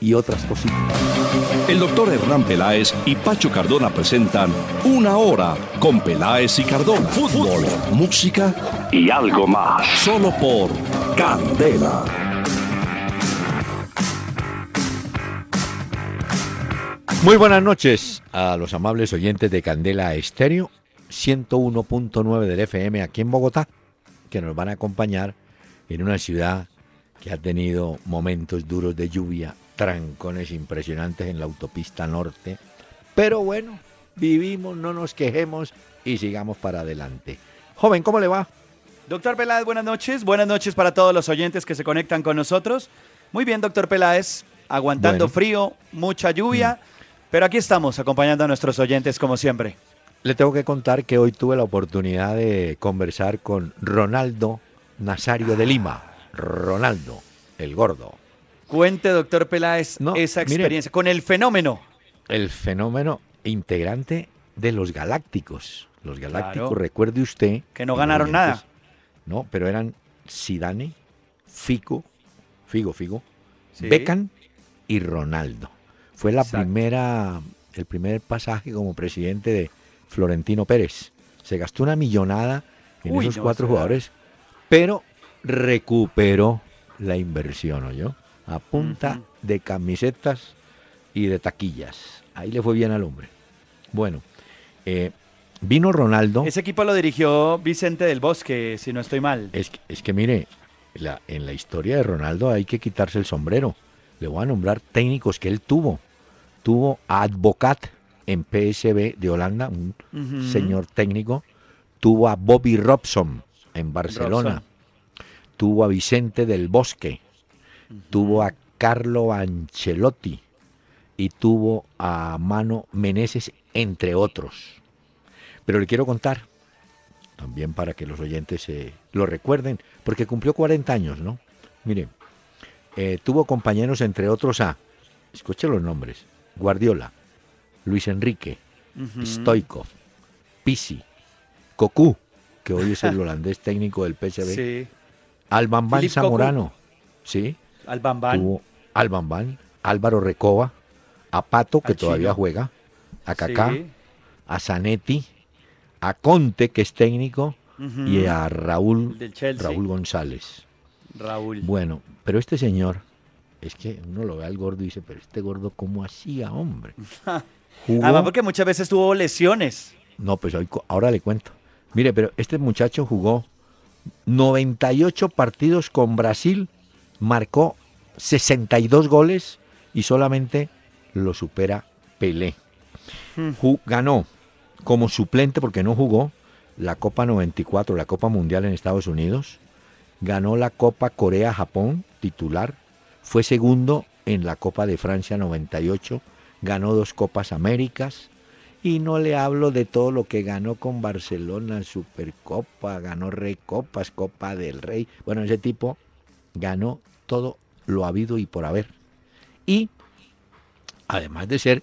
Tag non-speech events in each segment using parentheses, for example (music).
y otras cositas. El doctor Hernán Peláez y Pacho Cardona presentan Una Hora con Peláez y Cardona. Fútbol, música y algo más. Solo por Candela. Muy buenas noches a los amables oyentes de Candela Estéreo 101.9 del FM aquí en Bogotá, que nos van a acompañar en una ciudad que ha tenido momentos duros de lluvia trancones impresionantes en la autopista norte. Pero bueno, vivimos, no nos quejemos y sigamos para adelante. Joven, ¿cómo le va? Doctor Peláez, buenas noches. Buenas noches para todos los oyentes que se conectan con nosotros. Muy bien, doctor Peláez, aguantando frío, mucha lluvia, mm. pero aquí estamos acompañando a nuestros oyentes como siempre. Le tengo que contar que hoy tuve la oportunidad de conversar con Ronaldo Nazario de Lima. Ronaldo, el gordo. Cuente, doctor Peláez, esa experiencia con el fenómeno. El fenómeno integrante de los Galácticos. Los Galácticos, recuerde usted. Que no ganaron nada. No, pero eran Sidane, Fico, Figo, Figo, Beckham y Ronaldo. Fue la primera, el primer pasaje como presidente de Florentino Pérez. Se gastó una millonada en esos cuatro jugadores, pero recuperó la inversión, ¿o yo? A punta de camisetas y de taquillas. Ahí le fue bien al hombre. Bueno, eh, vino Ronaldo. Ese equipo lo dirigió Vicente del Bosque, si no estoy mal. Es, es que mire, la, en la historia de Ronaldo hay que quitarse el sombrero. Le voy a nombrar técnicos que él tuvo. Tuvo a Advocat en PSB de Holanda, un señor técnico. Tuvo a Bobby Robson en Barcelona. Tuvo a Vicente del Bosque tuvo a Carlo Ancelotti y tuvo a Mano Meneses, entre otros. Pero le quiero contar, también para que los oyentes se lo recuerden, porque cumplió 40 años, ¿no? Mire, eh, tuvo compañeros, entre otros, a, escuche los nombres, Guardiola, Luis Enrique, Stoikov, Pisi, Cocu, que hoy es el (laughs) holandés técnico del PSV, sí. Alban Van Zamorano, ¿sí? Al Bambán. Álvaro Recoba, a Pato, que todavía juega, a Kaká, a Zanetti, a Conte, que es técnico, y a Raúl, Raúl González. Raúl. Bueno, pero este señor, es que uno lo ve al gordo y dice, pero este gordo, ¿cómo hacía, hombre? (laughs) Además, porque muchas veces tuvo lesiones. No, pues ahora le cuento. Mire, pero este muchacho jugó 98 partidos con Brasil marcó 62 goles y solamente lo supera Pelé. Hmm. Ganó como suplente porque no jugó la Copa 94, la Copa Mundial en Estados Unidos. Ganó la Copa Corea-Japón titular. Fue segundo en la Copa de Francia 98. Ganó dos Copas Américas. Y no le hablo de todo lo que ganó con Barcelona, Supercopa, ganó Recopas, Copa del Rey. Bueno, ese tipo ganó todo lo habido y por haber. Y además de ser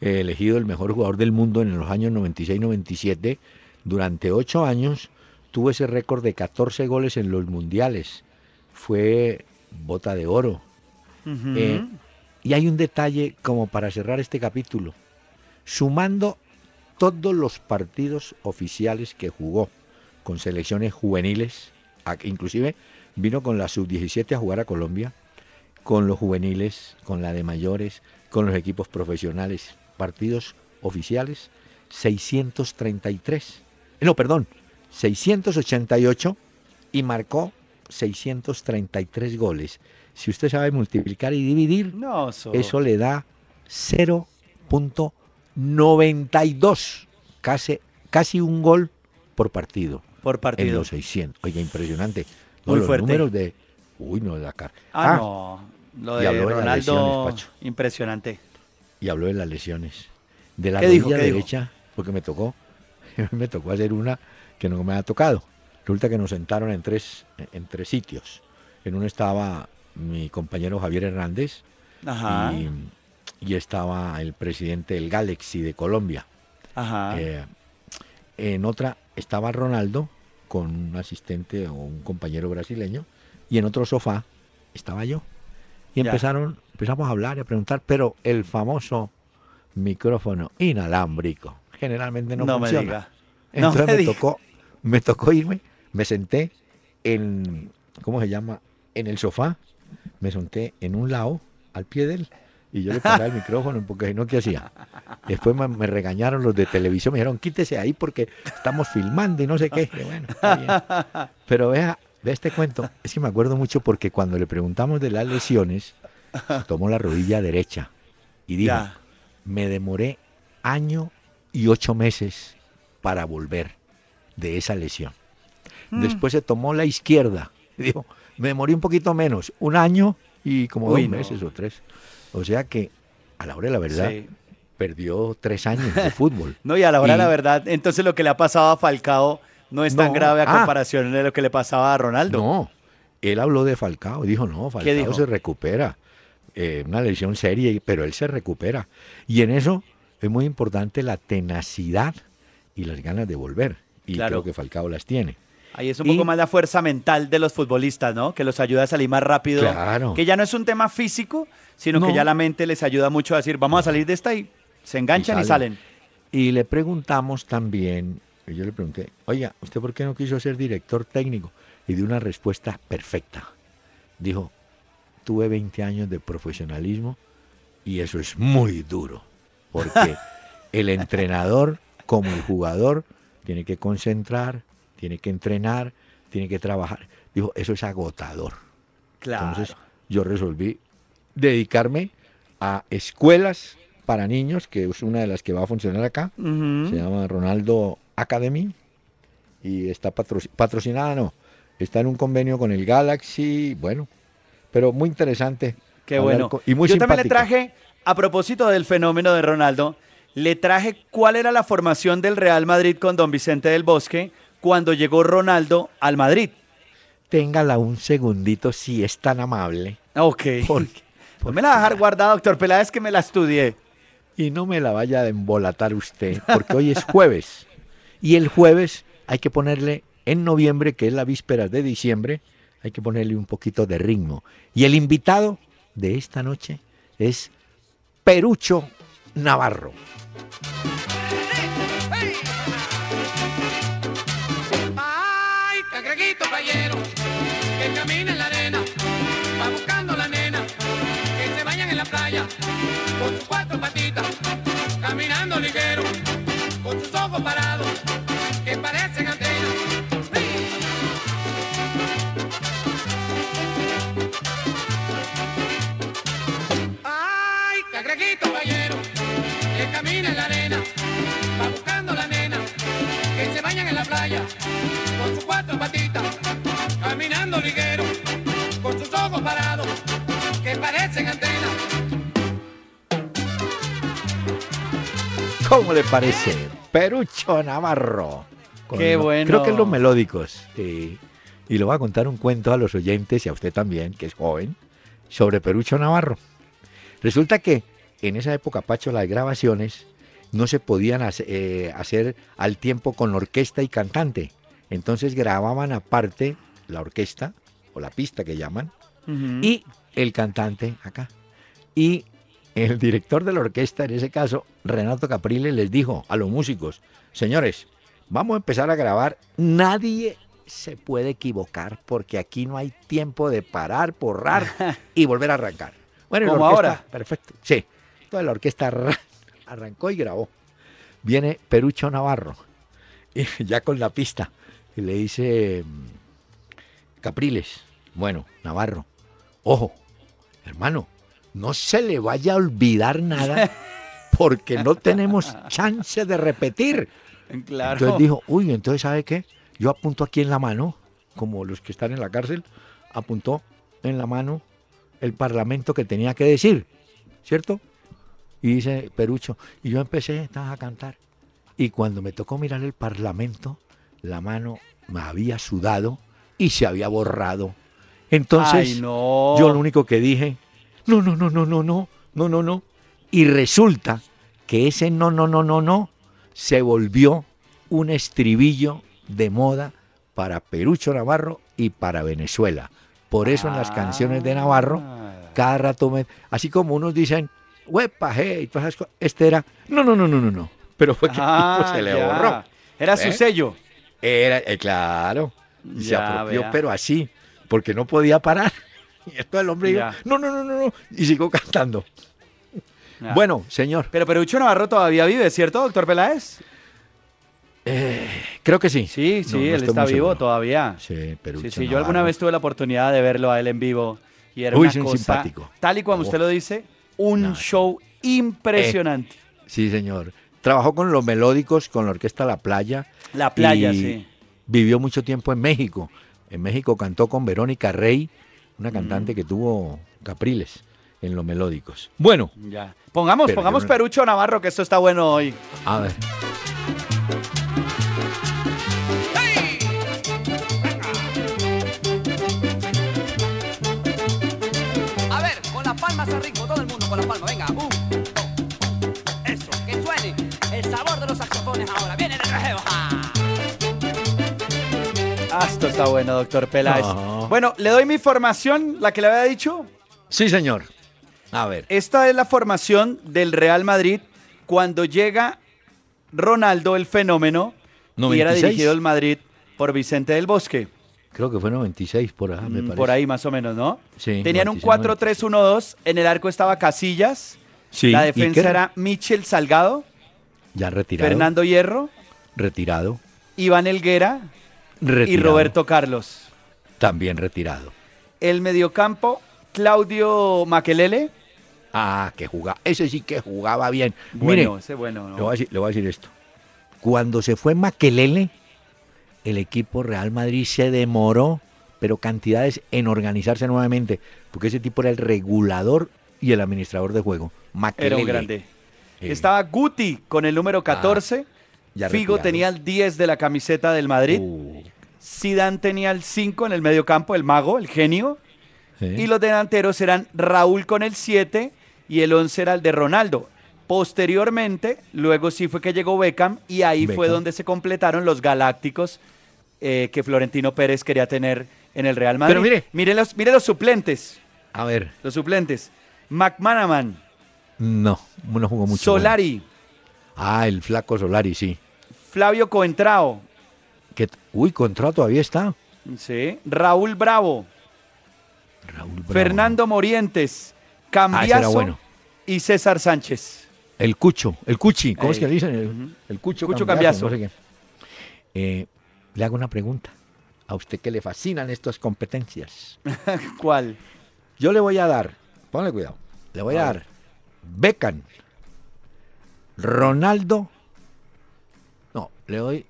eh, elegido el mejor jugador del mundo en los años 96-97, durante ocho años tuvo ese récord de 14 goles en los mundiales. Fue bota de oro. Eh, y hay un detalle como para cerrar este capítulo. Sumando todos los partidos oficiales que jugó con selecciones juveniles, inclusive Vino con la sub-17 a jugar a Colombia, con los juveniles, con la de mayores, con los equipos profesionales, partidos oficiales, 633. No, perdón, 688 y marcó 633 goles. Si usted sabe multiplicar y dividir, eso le da 0.92, casi, casi un gol por partido. Por partido. En los 600. Oiga, impresionante. Muy los números de. Uy, no, de la cara. Ah, ah, no. Lo de Ronaldo, impresionante. Y habló de las lesiones. De la rodilla derecha, porque me tocó. (laughs) me tocó hacer una que no me ha tocado. Resulta que nos sentaron en tres, en tres sitios. En uno estaba mi compañero Javier Hernández Y, estaba el presidente del Galaxy de Colombia. Eh, en otra estaba Ronaldo con un asistente o un compañero brasileño y en otro sofá estaba yo. Y empezaron, empezamos a hablar y a preguntar, pero el famoso micrófono inalámbrico generalmente no, funciona. Entonces me, tocó, me tocó irme, me senté en, ¿cómo se llama? En el sofá, me senté en un lado, al pie de él, y yo le paraba el micrófono porque no, ¿qué hacía? Después me, regañaron los de televisión, me dijeron, quítese ahí porque estamos filmando y no sé qué. bueno, Pero vea, vea este cuento, es que me acuerdo mucho porque cuando le preguntamos de las lesiones, tomó la rodilla derecha y dijo, me demoré año y ocho meses para volver de esa lesión. Mm. Después se tomó la izquierda. Dijo, me morí un poquito menos, un año y como dos meses o tres. O sea que, a la hora de la verdad, perdió tres años de fútbol. (laughs) no, y a la hora de la verdad, entonces lo que le ha pasado a Falcao no es tan grave a ah. comparación de lo que le pasaba a Ronaldo. No, él habló de Falcao, dijo, no, Falcao se recupera. Eh, una lesión seria, pero él se recupera. Y en eso es muy importante la tenacidad y las ganas de volver. Y creo que Falcao las tiene. Ahí es un poco más la fuerza mental de los futbolistas, ¿no? Que los ayuda a salir más rápido. Claro. Que ya no es un tema físico, sino que ya la mente les ayuda mucho a decir, vamos a salir de esta y se enganchan y salen. y le preguntamos también, yo le pregunté, oiga, ¿usted por qué no quiso ser director técnico? Y dio una respuesta perfecta. Dijo, tuve 20 años de profesionalismo y eso es muy duro porque (laughs) el entrenador como el jugador tiene que concentrar, tiene que entrenar, tiene que trabajar. Dijo, eso es agotador. Claro. Entonces yo resolví dedicarme a escuelas para niños, que es una de las que va a funcionar acá. Se llama Ronaldo Academy y está patrocinada, no. Está en un convenio con el Galaxy, bueno, pero muy interesante. Qué bueno. y muy Yo también le traje a propósito del fenómeno de Ronaldo, le traje cuál era la formación del Real Madrid con don Vicente del Bosque cuando llegó Ronaldo al Madrid. Téngala un segundito si es tan amable. Ok. Porque, (laughs) pues me la va a dejar guardada, doctor Peláez, que me la estudié. Y no me la vaya a embolatar usted, porque hoy es jueves. Y el jueves hay que ponerle, en noviembre, que es la víspera de diciembre, hay que ponerle un poquito de ritmo. Y el invitado de esta noche es Perucho Navarro. Con sus cuatro patitas, caminando ligero, con sus ojos parados, que parecen antenas. Cangrejito playero, que camina en la arena, va buscando la nena, que se bañan en la playa, con sus cuatro patitas, caminando liguero, ¿Cómo le parece? Perucho Navarro. Qué bueno. Creo que es los melódicos. y le voy a contar un cuento a los oyentes y a usted también, que es joven, sobre Perucho Navarro. Resulta que en esa época, Pacho, las grabaciones no se podían eh, hacer al tiempo con orquesta y cantante. Entonces grababan aparte la orquesta, o la pista que llaman, y el cantante acá. Y el director de la orquesta, en ese caso, Renato Capriles, les dijo a los músicos, señores, vamos a empezar a grabar, nadie se puede equivocar porque aquí no hay tiempo de parar, porrar (laughs) y volver a arrancar. Bueno, Como ahora. Perfecto. Sí la orquesta arrancó y grabó. Viene Perucho Navarro, y (laughs) ya con la pista, y le dice mm, Capriles, bueno, Navarro, ojo, hermano, no se le vaya a olvidar nada porque no tenemos chance de repetir. Claro. Entonces dijo, uy, entonces ¿sabe qué? Yo apunto aquí en la mano, como los que están en la cárcel, apuntó en la mano el parlamento que tenía que decir, ¿cierto? Y dice Perucho, y yo empecé a cantar. Y cuando me tocó mirar el parlamento, la mano me había sudado y se había borrado. Entonces, Ay, no. yo lo único que dije, no, no, no, no, no, no, no, no, no. Y resulta que ese no, no, no, no, no se volvió un estribillo de moda para Perucho Navarro y para Venezuela. Por eso en las canciones de Navarro, Ah. cada rato me... Así como unos dicen, huepa, hey, este era, no, no, no, no, no, no. Pero fue que el Ah, tipo se le ya. borró. Era su ¿Eh? sello. Era, eh, claro. Y se apropió, vea. pero así, porque no podía parar. (laughs) Y esto el hombre Ya. no, no, no, no, no. Y siguió cantando. Bueno, señor, Pero Perucho Navarro todavía vive, ¿cierto, doctor Peláez? creo que sí. Sí, sí, No, no él está vivo seguro. todavía. Sí, pero Sí, sí, yo alguna vez tuve la oportunidad de verlo a él en vivo y era Uy, una cosa, simpático. tal y como Oh. usted lo dice, un No, show impresionante. Sí, señor. Trabajó con los melódicos, con la orquesta La Playa. La playa, y sí. Vivió mucho tiempo en México. En México cantó con Verónica Rey, una Mm. cantante que tuvo Capriles en los melódicos. Bueno, Ya. Pongamos, Pero pongamos no- Perucho Navarro, que esto está bueno hoy. a ver. A ver, con las palmas al ritmo, todo el mundo con las palmas, venga. Un, Ah, esto está bueno, doctor Peláez. No. Bueno, le doy mi formación, la que le había dicho. Sí, señor. A ver. Esta es la formación del Real Madrid cuando llega Ronaldo, el fenómeno, y era 96. dirigido el Madrid por Vicente del Bosque. Creo que fue 96 por ahí, me Mm, parece. por ahí más o menos, ¿no? Sí, Tenían un 96, 4-3-1-2, en el arco estaba Casillas, Sí, la ¿y defensa qué? era Michel Salgado, Ya retirado. Fernando Hierro, Retirado. Iván Elguera y. Roberto Carlos. También retirado. El mediocampo, Claudio Maquelele. Ah, que jugaba. Ese sí que jugaba bien. Bueno, Mire, ese bueno. ¿no? le voy, a decir, le voy a decir esto. Cuando se fue Maquelele, el equipo Real Madrid se demoró, pero cantidades en organizarse nuevamente, porque ese tipo era el regulador y el administrador de juego. Maquelele. Era un grande. Estaba Guti con el número 14. ya Figo retirado. tenía el 10 de la camiseta del Madrid. Uh, Zidane tenía el 5 en el mediocampo, el mago, el genio. sí. Y los delanteros eran Raúl con el 7 y el 11 era el de Ronaldo. Posteriormente, luego sí fue que llegó Beckham y ahí fue donde se completaron los galácticos eh, que Florentino Pérez quería tener en el Real Madrid. Pero mire. los, mire los suplentes. A ver, Los suplentes. McManaman, no, no jugó mucho. Solari, Ah, el flaco Solari, sí. Flavio Coentrao, Que, uy, contrato todavía está. sí, Raúl Bravo, Raúl Bravo. Fernando Morientes, Ah, Cambiaso bueno. y César Sánchez. El Cucho, el Cuchi, ¿cómo es que Ey, le dicen? El, el Cucho, Cucho no sé. Eh, le hago una pregunta. A usted que le fascinan estas competencias. (laughs) ¿Cuál? Yo le voy a dar, ponle cuidado, le voy a A dar Beckham, Ronaldo, no, le doy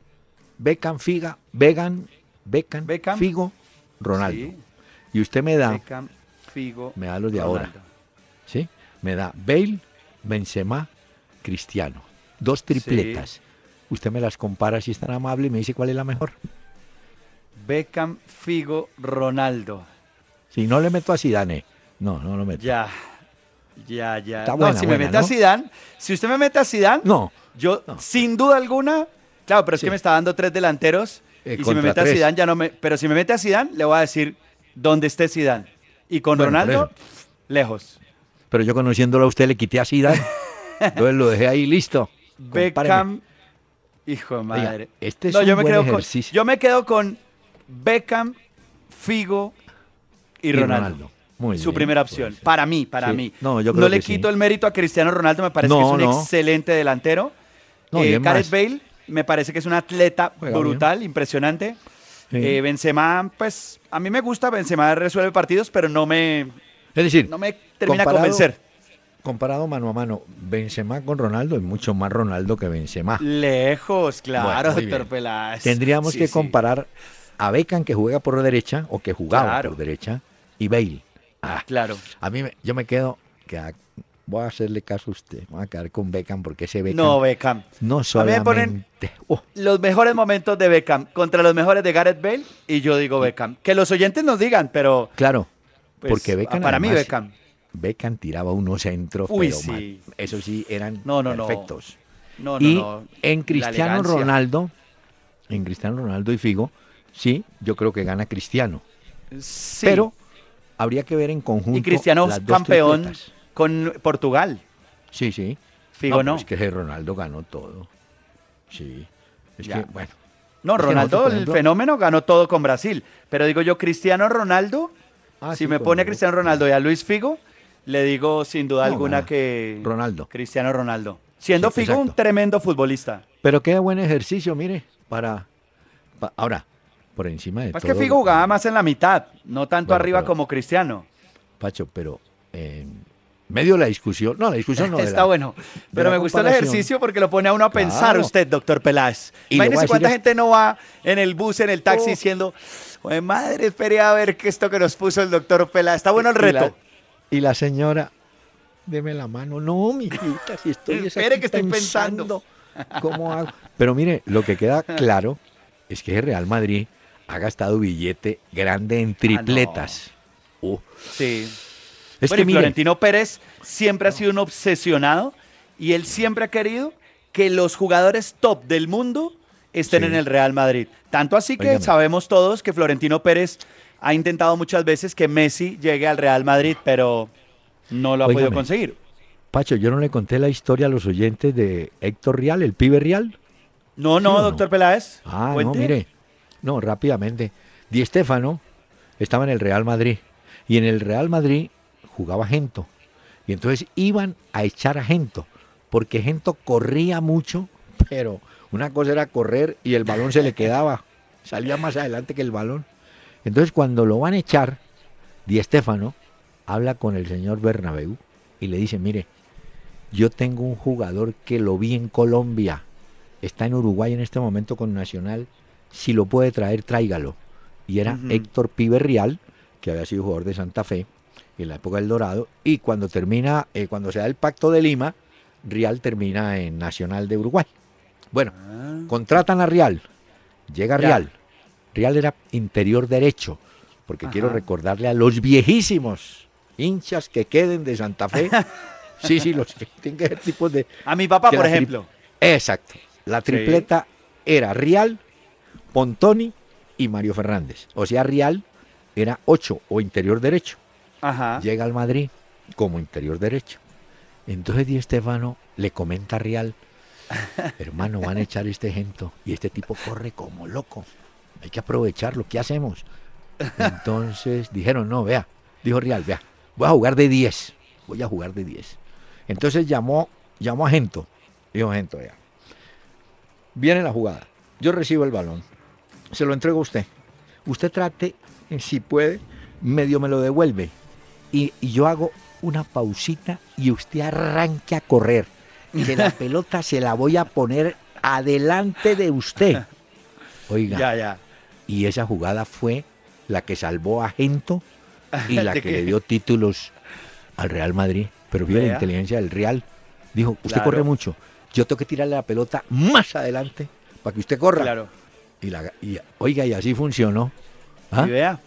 Beckham, Figa, Vegan, Beckham, Beckham. Figo, Ronaldo. Sí, Y usted me da, Beckham, Figo, me da los de ahora. ¿sí? Me da Bale, Benzema, Cristiano. Dos tripletas. Usted me las compara si es tan amable y me dice cuál es la mejor. Beckham, Figo, Ronaldo. Si no le meto a Zidane. No, no lo meto. Ya, ya, ya. No, buena, si me mete a. Zidane, si usted me mete a Zidane, No. yo no. sin duda alguna, claro, pero es Sí. que me está dando tres delanteros Eh, y si me mete a. Zidane ya no me, pero si me mete a Zidane le voy a decir dónde esté Zidane. Y con Bueno, Ronaldo lejos. Pero yo conociéndolo a usted le quité a Zidane. (laughs) Entonces lo dejé ahí listo. Compáreme. Beckham, hijo de Oiga, madre. este es No, un yo me buen quedo con, ejercicio. yo me quedo con Beckham, Figo y, Y Ronaldo. Muy Su bien, primera opción, para mí, para Sí. mí. No, yo creo le que sí. quito el mérito a Cristiano Ronaldo, me parece que No, es un no. excelente delantero. No, Eh, Gareth. Bale me parece que es un atleta Juega brutal, impresionante. Sí. Eh, Benzema, pues a mí me gusta, Benzema resuelve partidos, pero no me, Es decir, no me termina de convencer. comparado mano a mano, Benzema con Ronaldo es mucho más Ronaldo que Benzema. Lejos, claro, Bueno, doctor. Peláez. Tendríamos Sí, que sí. comparar a Beckham que juega por derecha o que jugaba Claro. por derecha y Bale. Ah, Claro. a mí me- yo me quedo que a voy a hacerle caso a usted. Voy a quedar con Beckham porque ese Beckham. No, Beckham. No A mí me solamente. ponen Oh, los mejores momentos de Beckham contra los mejores de Gareth Bale y yo digo Beckham. Que los oyentes nos digan, pero claro, pues, porque Beckham. para mí Beckham. Beckham tiraba unos centros, Uy, pero sí. Eso sí, eran No, no, perfectos. No, no, y no. en Cristiano. Ronaldo, en Cristiano Ronaldo y Figo, sí, yo creo que gana Cristiano. Sí. Pero habría que ver en conjunto. y Cristiano las dos campeón tripletas. Con Portugal. Sí, sí. Figo no. pero Es que Ronaldo ganó todo. Sí. Es Ya. que, bueno. No, Es Ronaldo, nosotros, el fenómeno, ganó todo con Brasil. Pero digo yo, Cristiano Ronaldo, Ah, si sí, me pone a. Cristiano Ronaldo y a Luis Figo, le digo sin duda No, alguna que Ronaldo. Cristiano Ronaldo. Siendo Sí, Figo un tremendo futbolista. Pero qué buen ejercicio, mire, para, pa- ahora, por encima de Es todo. que Figo jugaba más en la mitad, no tanto Bueno, arriba pero- como Cristiano. Pacho, pero en medio la discusión, no, la discusión no (laughs) Está la- bueno. Pero me gustó el ejercicio porque lo pone a uno a pensar usted, doctor Peláez. Y Imagínese cuánta es- gente no va en el bus, en el taxi, Oh. diciendo, "Jue madre, esperé a ver qué esto que nos puso el doctor Peláez. Está bueno el Y la- reto. Y la señora, deme la mano. No, mijita, si estoy es (laughs) Espere que estoy pensando. ¿Cómo hago? Pero mire, lo que queda (laughs) claro es que el Real Madrid ha gastado billete grande en tripletas. Uh, Sí. Es bueno, que y Florentino Pérez siempre ha sido un obsesionado y él siempre ha querido que los jugadores top del mundo estén Sí. en el Real Madrid. Tanto así que Óigame. sabemos todos que Florentino Pérez ha intentado muchas veces que Messi llegue al Real Madrid, pero no lo ha podido Óigame. conseguir. Pacho, yo no le conté la historia a los oyentes de Héctor Real, el pibe Real. No, no, ¿Sí o no? doctor Peláez. Ah, cuente. no, mire. No, rápidamente. Di Stéfano estaba en el Real Madrid y en el Real Madrid jugaba Gento. Y entonces iban a echar a Gento, porque Gento corría mucho, (laughs) pero una cosa era correr y el balón se le quedaba, (laughs) salía más adelante que el balón. Entonces cuando lo van a echar, Di Stéfano habla con el señor Bernabéu y le dice, mire, yo tengo un jugador que lo vi en Colombia, está en Uruguay en este momento con Nacional, si lo puede traer, tráigalo. Y era Ujú. Héctor Pibe Real, que había sido jugador de Santa Fe en la época del Dorado, y cuando termina, eh, cuando se da el pacto de Lima, Real termina en Nacional de Uruguay. Bueno, Ah. contratan a Real, llega Ya. Real. Real era interior derecho, porque quiero recordarle a los viejísimos hinchas que queden de Santa Fe. (laughs) sí, sí, los que tienen que ser tipos de, A mi papá, por ejemplo. Exacto. La tripleta era Rial, Pontoni y Mario Fernández. O sea, Rial era 8 o interior derecho. Ajá. Llega al Madrid como interior derecho. Entonces Di Stefano le comenta a Rial, (laughs) hermano, van a echar este gento y este tipo corre como loco. Hay que aprovecharlo. ¿Qué hacemos? Entonces dijeron, no, vea, dijo Rial, vea, voy a jugar de 10. Voy a jugar de 10. Entonces llamó, llamó a Gento. Dijo Gento, vea. Viene la jugada. Yo recibo el balón. Se lo entrego a usted. Usted trate, si puede, medio me lo devuelve. Y, y yo hago una pausita y usted arranque a correr. Que la (laughs) pelota se la voy a poner adelante de usted. Oiga, Ya, ya. y esa jugada fue la que salvó a Gento y la (laughs) ¿De que qué? le dio títulos al Real Madrid. Pero fíjate la inteligencia del Real. Dijo, usted Claro. corre mucho. Yo tengo que tirarle la pelota más adelante para que usted corra. Claro. Y, la, y, oiga, y así funcionó. ¿Ah? Y vea.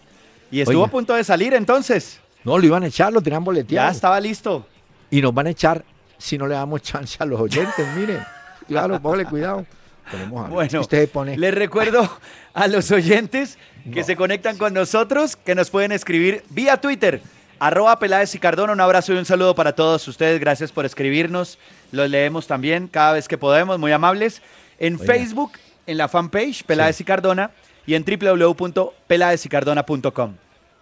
Y estuvo Oiga. a punto de salir entonces. No, lo iban a echar, lo tenían boleteado. Ya estaba listo. Y nos van a echar si no le damos chance a los oyentes, (laughs) mire. Claro, póngale cuidado. A- Bueno, usted pone. Les recuerdo a los oyentes que No. se conectan con nosotros, que nos pueden escribir vía Twitter, arroba Peláez y Cardona. Un abrazo y un saludo para todos ustedes. Gracias por escribirnos. Los leemos también cada vez que podemos, muy amables. En Oiga. Facebook, en la fanpage Peláez y Cardona y en www.pelaezycardona.com.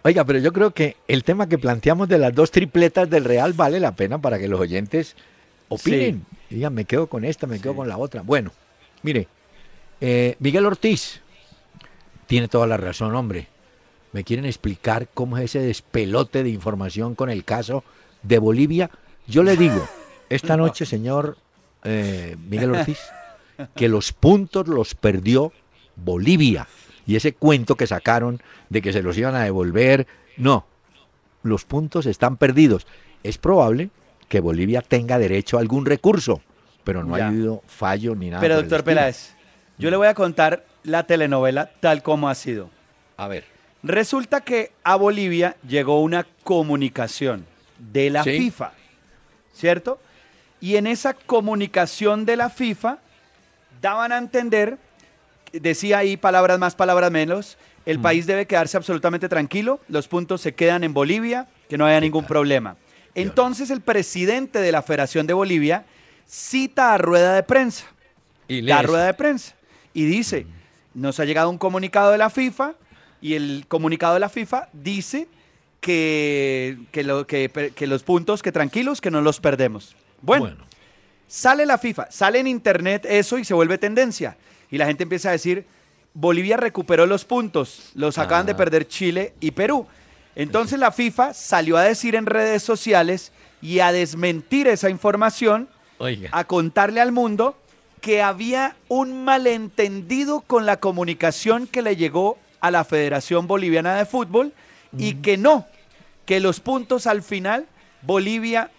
Oiga, pero yo creo que el tema que planteamos de las dos tripletas del Real vale la pena para que los oyentes opinen. Digan, me quedo con esta, me quedo Sí. con la otra. Bueno, mire, eh, Miguel Ortiz tiene toda la razón, hombre. ¿Me quieren explicar cómo es ese despelote de información con el caso de Bolivia? Yo le digo, esta (laughs) noche, señor eh, Miguel Ortiz, que los puntos los perdió Bolivia. Y ese cuento que sacaron de que se los iban a devolver, no, los puntos están perdidos. Es probable que Bolivia tenga derecho a algún recurso, pero no Ya. ha habido fallo ni nada. Pero doctor. Peláez, yo le voy a contar la telenovela tal como ha sido. A ver. Resulta que a Bolivia llegó una comunicación de la Sí. FIFA, ¿cierto? Y en esa comunicación de la FIFA daban a entender, decía ahí palabras más, palabras menos, Mm. el país debe quedarse absolutamente tranquilo, los puntos se quedan en Bolivia, que no haya ningún problema. Entonces el presidente de la Federación de Bolivia cita a rueda de prensa Y la rueda de prensa y dice, nos ha llegado un comunicado de la FIFA y el comunicado de la FIFA dice que, que, lo- que- que los puntos, que tranquilos, que no los perdemos. Bueno, Bueno. sale la FIFA, sale en internet eso y se vuelve tendencia. Y la gente empieza a decir, Bolivia recuperó los puntos, los acaban de Ah. perder Chile y Perú. Entonces la FIFA salió a decir en redes sociales y a desmentir esa información Oiga. a contarle al mundo que había un malentendido con la comunicación que le llegó a la Federación Boliviana de Fútbol y que no, que los puntos al final Bolivia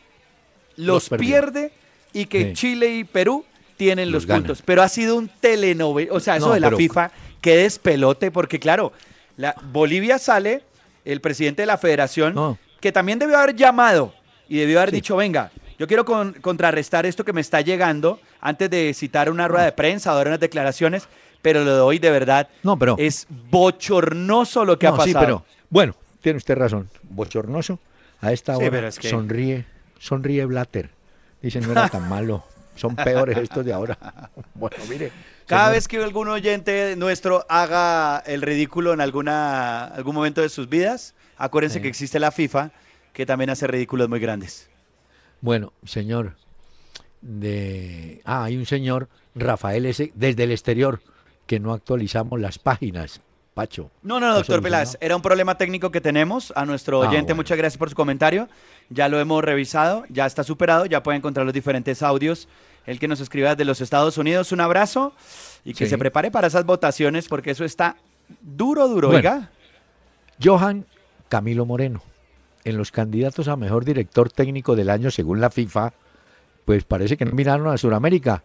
los, pierde y que Sí. Chile y Perú tienen los, puntos. Pero ha sido un telenovela, o sea, eso No, de la pero- FIFA, que despelote, porque claro, la, Bolivia sale, el presidente de la federación, No. que también debió haber llamado y debió haber Sí. dicho, venga, yo quiero con- contrarrestar esto que me está llegando antes de citar una rueda de prensa o dar unas declaraciones, pero lo de hoy de verdad No, pero- es bochornoso lo que ha No, pasado. sí, pero bueno, tiene usted razón. Bochornoso. A esta Sí, hora pero es que- sonríe, sonríe Blatter. Dicen no era tan (laughs) malo. Son peores estos de ahora. (laughs) Bueno, mire. Cada señor, vez que algún oyente nuestro haga el ridículo en alguna, algún momento de sus vidas, acuérdense Sí. que existe la FIFA, que también hace ridículos muy grandes. Bueno, señor. De... Ah, hay un señor, Rafael S., desde el exterior, que no actualizamos las páginas. Pacho. No, no, no, ¿Lo doctor? Peláez, era un problema técnico que tenemos. A nuestro Ah, oyente, bueno. muchas gracias por su comentario. Ya lo hemos revisado, ya está superado, ya puede encontrar los diferentes audios. El que nos escriba desde los Estados Unidos, un abrazo y que Sí. se prepare para esas votaciones porque eso está duro, duro, Bueno. oiga. Johan Camilo Moreno. En los candidatos a mejor director técnico del año según la FIFA, pues parece que no miraron a Sudamérica,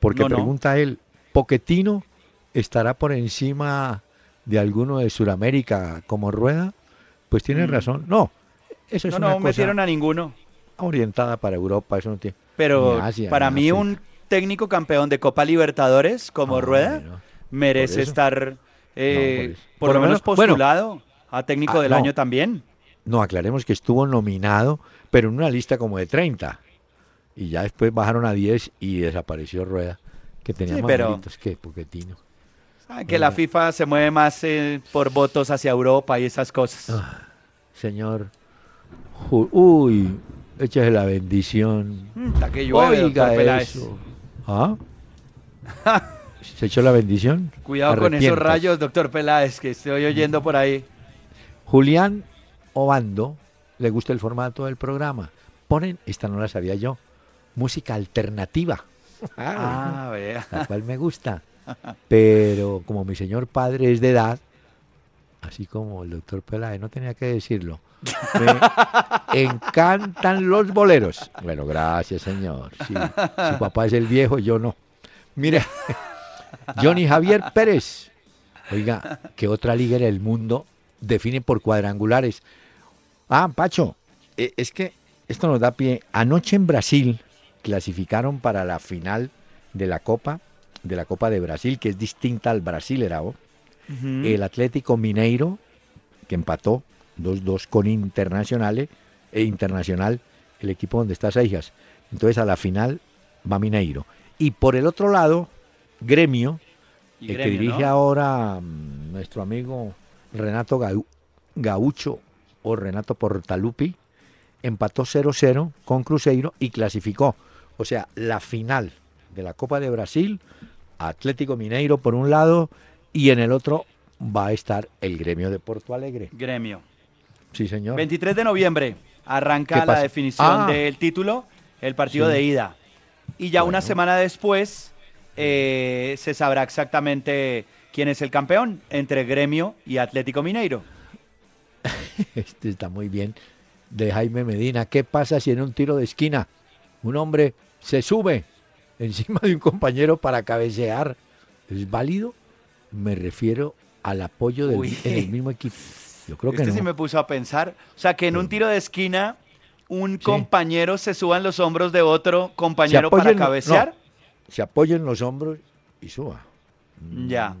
porque No, no. pregunta él, ¿Poquetino estará por encima de alguno de Sudamérica como rueda? Pues tiene Mm. razón. No, eso es No, una no cosa metieron a ninguno. orientada para Europa, eso no tiene. Pero para mí África. un técnico campeón de Copa Libertadores como Ah, Rueda merece estar eh, No, por lo menos bueno. postulado a técnico Ah, del no. año también. No, aclaremos que estuvo nominado, pero en una lista como de 30. Y ya después bajaron a 10 y desapareció Rueda, que tenía Sí, más pero- que Poquetino. Saben que la FIFA se mueve más eh, por votos hacia Europa y esas cosas. Ah, señor. Uy, échese la bendición. Que llueve, Oiga eso. ¿Ah? ¿Se echó la bendición? Cuidado con esos rayos, doctor Peláez, que estoy oyendo por ahí. Julián Obando le gusta el formato del programa. Ponen, esta no la sabía yo, música alternativa. Ah, vea. la cual me gusta. Pero como mi señor padre es de edad, así como el doctor Peláez, no tenía que decirlo, me encantan los boleros. Bueno, gracias, señor. Sí, su papá es el viejo, yo no. Mire, Johnny Javier Pérez. Oiga, ¿qué otra liga del mundo define por cuadrangulares? Ah, Pacho, eh, es que esto nos da pie. Anoche en Brasil clasificaron para la final de la Copa, de la Copa de Brasil, que es distinta al Brasilerao. Ujú. El Atlético Mineiro, que empató 2-2 con Internacional, e Internacional, el equipo donde está Seijas. Entonces a la final va Mineiro. Y por el otro lado, Gremio, el que dirige ¿no? ahora mm, nuestro amigo Renato Gau- Gaucho o Renato Portalupi, empató 0-0 con Cruzeiro y clasificó. O sea, la final de la Copa de Brasil, Atlético Mineiro por un lado y en el otro va a estar el gremio de Porto Alegre. Gremio. Sí, señor. 23 de noviembre arranca ¿Qué la definición Ah. del título, el partido Sí. de ida. Y ya una semana después eh, se sabrá exactamente quién es el campeón entre Gremio y Atlético Mineiro. (laughs) Este está muy bien. de Jaime Medina. ¿Qué pasa si en un tiro de esquina un hombre se sube encima de un compañero para cabecear? ¿Es válido? Me refiero al apoyo del, en el mismo equipo. Yo creo que Este no. sí me puso a pensar. O sea, que en un tiro de esquina un Sí. compañero se suba en los hombros de otro compañero para cabecear. Se apoyen los hombros y suba. Ya.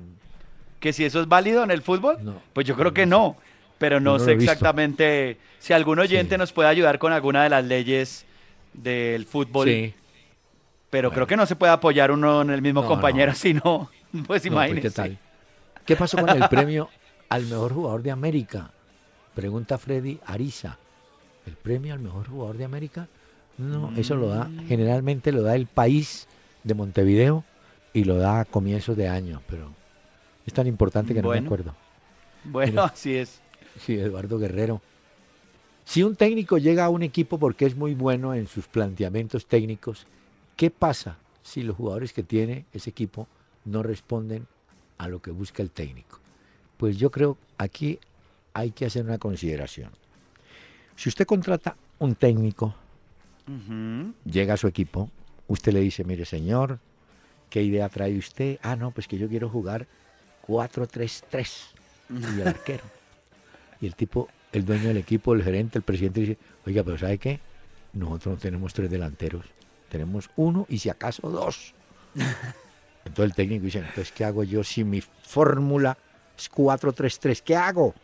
Que si eso es válido en el fútbol, No. pues yo creo que no. Pero no, No sé exactamente si algún oyente Sí. nos puede ayudar con alguna de las leyes del fútbol. Sí. Pero Bueno. creo que no se puede apoyar uno en el mismo No, compañero, no. (laughs) sino, pues No, pues, imagínese. ¿qué tal? ¿Qué pasó con el premio al mejor jugador de América? Pregunta Freddy Ariza. ¿El premio al mejor jugador de América? No, eso lo da, Mm. generalmente lo da el país de Montevideo y lo da a comienzos de año, pero es tan importante que no me acuerdo. Bueno, así es. Sí, Eduardo Guerrero. Si un técnico llega a un equipo porque es muy bueno en sus planteamientos técnicos, ¿qué pasa si los jugadores que tiene ese equipo no responden a lo que busca el técnico? Pues yo creo aquí hay que hacer una consideración. Si usted contrata un técnico, llega a su equipo, usted le dice, mire señor, ¿qué idea trae usted? Ah, no, pues que yo quiero jugar 4-3-3 y el arquero. (laughs) Y el tipo, el dueño del equipo, el gerente, el presidente dice, oiga, pero ¿sabe qué? Nosotros no tenemos tres delanteros, tenemos uno y si acaso dos. (laughs) Entonces el técnico dice, entonces ¿qué hago yo si mi fórmula 4-3-3? ¿Qué hago?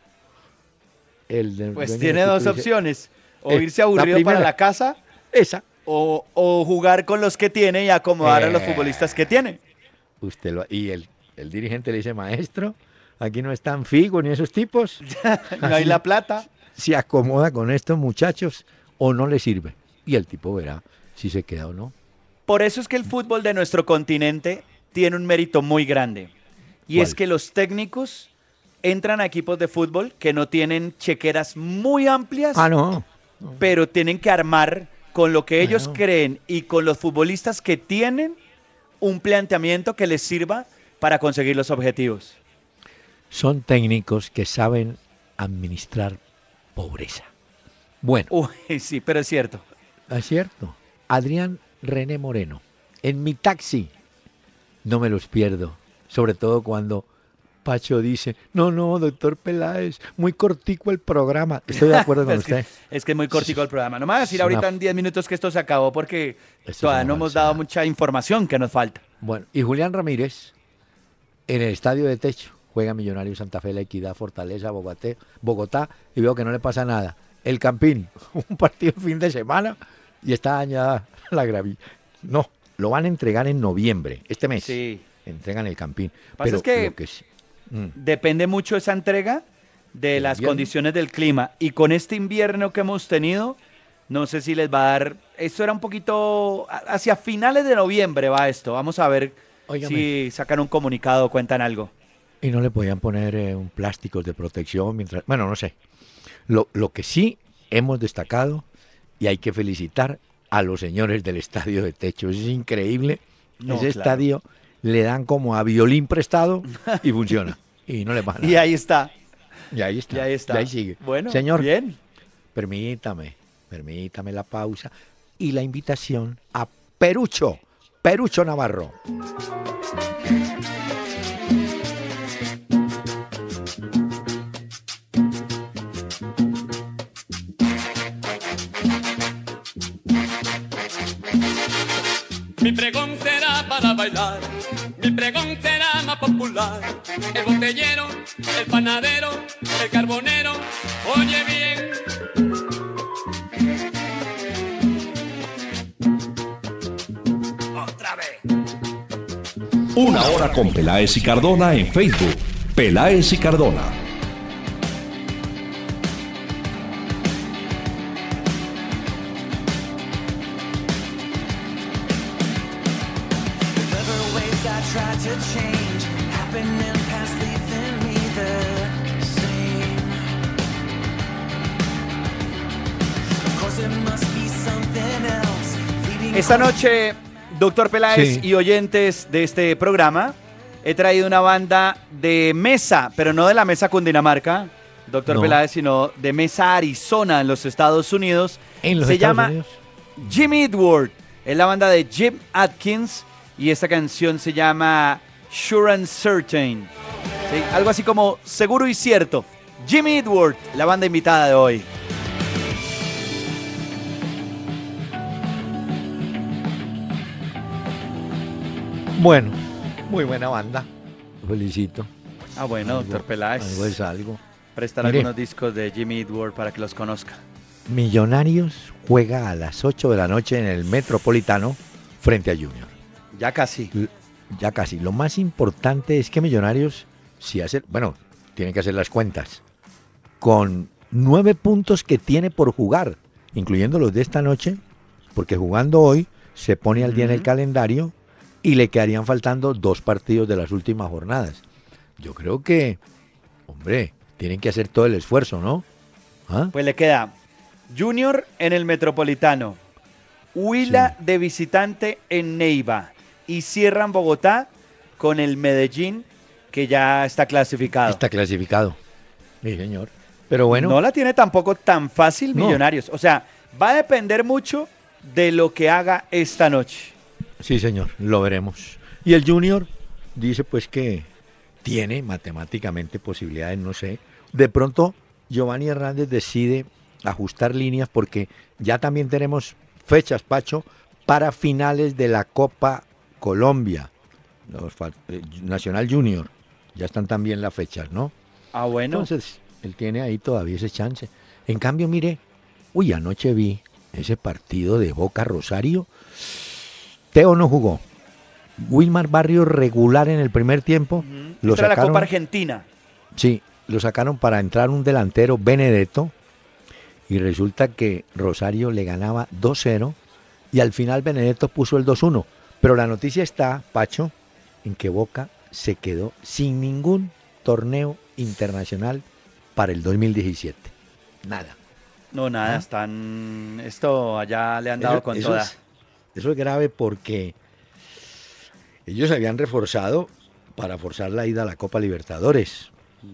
El Pues tiene dos dice, opciones. O eh, irse la aburrido para la casa Esa. o, o jugar con los que tiene y acomodar a los Eh. futbolistas que tiene. Usted lo, y el, el dirigente le dice, maestro, aquí no están Figo ni esos tipos. (laughs) No hay la plata. Se acomoda con estos muchachos o no le sirve. Y el tipo verá si se queda o no. Por eso es que el fútbol de nuestro continente tiene un mérito muy grande. Y ¿Cuál? es que los técnicos entran a equipos de fútbol que no tienen chequeras muy amplias, Ah, no. pero tienen que armar con lo que ellos creen y con los futbolistas que tienen un planteamiento que les sirva para conseguir los objetivos. Son técnicos que saben administrar pobreza. Bueno, Uy, (laughs) sí, pero es cierto. es cierto. Adrián René Moreno. En mi taxi no me los pierdo. Sobre todo cuando Pacho dice, no, no, doctor Peláez, muy cortico el programa. Estoy de acuerdo con (laughs) es, que, usted. es que es muy cortico el programa. No me a decir una- ahorita en 10 minutos que esto se acabó porque Esto todavía no hemos dado mucha información que nos falta. Bueno, y Julián Ramírez, en el estadio de techo, juega Millonario Santa Fe, La Equidad, Fortaleza, Bogotá, Bogotá, y veo que no le pasa nada. El Campín, (laughs) un partido fin de semana y está dañada la gravilla. No, lo van a entregar en noviembre, este mes. Sí. Entregan el Campín. Pasa Pero es que- que sí- Mm, Depende mucho esa entrega de ¿Del las invierno? condiciones del clima. Y con este invierno que hemos tenido, no sé si les va a dar. Esto era un poquito. Hacia finales de noviembre va esto. Vamos a ver Óigame. si sacan un comunicado o cuentan algo. Y no le podían poner eh, un plásticos de protección mientras. Bueno, no sé. Lo, lo que sí hemos destacado y hay que felicitar a los señores del estadio de techo. Es increíble. No, Ese claro. estadio le dan como a violín prestado y funciona. y no le pasa (laughs) nada. Y ahí está. Y ahí está. Y ahí está. Y ahí sigue. Bueno, Señor, bien. permítame, permítame la pausa y la invitación a Perucho, Perucho Navarro. Mi pregón será para bailar, mi pregón será más popular. El botellero, el panadero, el carbonero, oye bien. Otra vez. Una hora con Peláez y Cardona en Facebook. Peláez y Cardona. Try to change happen and pass, leaving me the same. Of course, it must be something else. leading Esta noche, doctor Peláez Sí. y oyentes de este programa, he traído una banda de mesa, pero no de la mesa Cundinamarca, doctor No. Peláez, sino de Mesa, Arizona, en los Estados Unidos. En los Se Estados llama Unidos. Jimmy Edward. Es la banda de Jim Atkins y esta canción se llama Sure and Certain. Sí, Algo así como seguro y cierto. Jimmy Edward, la banda invitada de hoy. Bueno, muy buena banda. Felicito. Ah, bueno, doctor Peláez. Algo es algo. Prestar Mire. algunos discos de Jimmy Edward para que los conozca. Millonarios juega a las 8 de la noche en el Metropolitano frente a Junior. Ya casi. Ya casi. Lo más importante es que Millonarios, si hace, bueno, tienen que hacer las cuentas, con nueve puntos que tiene por jugar, incluyendo los de esta noche, porque jugando hoy se pone al día en el calendario y le quedarían faltando dos partidos de las últimas jornadas. Yo creo que, hombre, tienen que hacer todo el esfuerzo, ¿no? ¿Ah? Pues le queda Junior en el Metropolitano, Huila Sí. de visitante en Neiva y cierran Bogotá con el Medellín que ya está clasificado. Está clasificado. Sí, señor. Pero bueno, No la tiene tampoco tan fácil No. Millonarios. O sea, va a depender mucho de lo que haga esta noche. Sí, señor, lo veremos. Y el Junior dice pues que tiene matemáticamente posibilidades, no sé. De pronto Giovanni Hernández decide ajustar líneas porque ya también tenemos fechas, Pacho, para finales de la Copa Colombia. Los eh, Nacional Junior. Ya están también las fechas, ¿no? Ah, bueno. Entonces, él tiene ahí todavía ese chance. En cambio, mire, uy, anoche vi ese partido de Boca Rosario. Teo no jugó. Wilmar Barrio regular en el primer tiempo. Lo Esta era la Copa Argentina. sí, lo sacaron para entrar un delantero Benedetto. Y resulta que Rosario le ganaba 2-0 y al final Benedetto puso el 2-1. Pero la noticia está, Pacho, en que Boca se quedó sin ningún torneo internacional para el 2017. Nada. No, nada, ¿Ah? están. Esto allá le han dado Eso- con eso toda. Es, eso es grave porque ellos se habían reforzado para forzar la ida a la Copa Libertadores,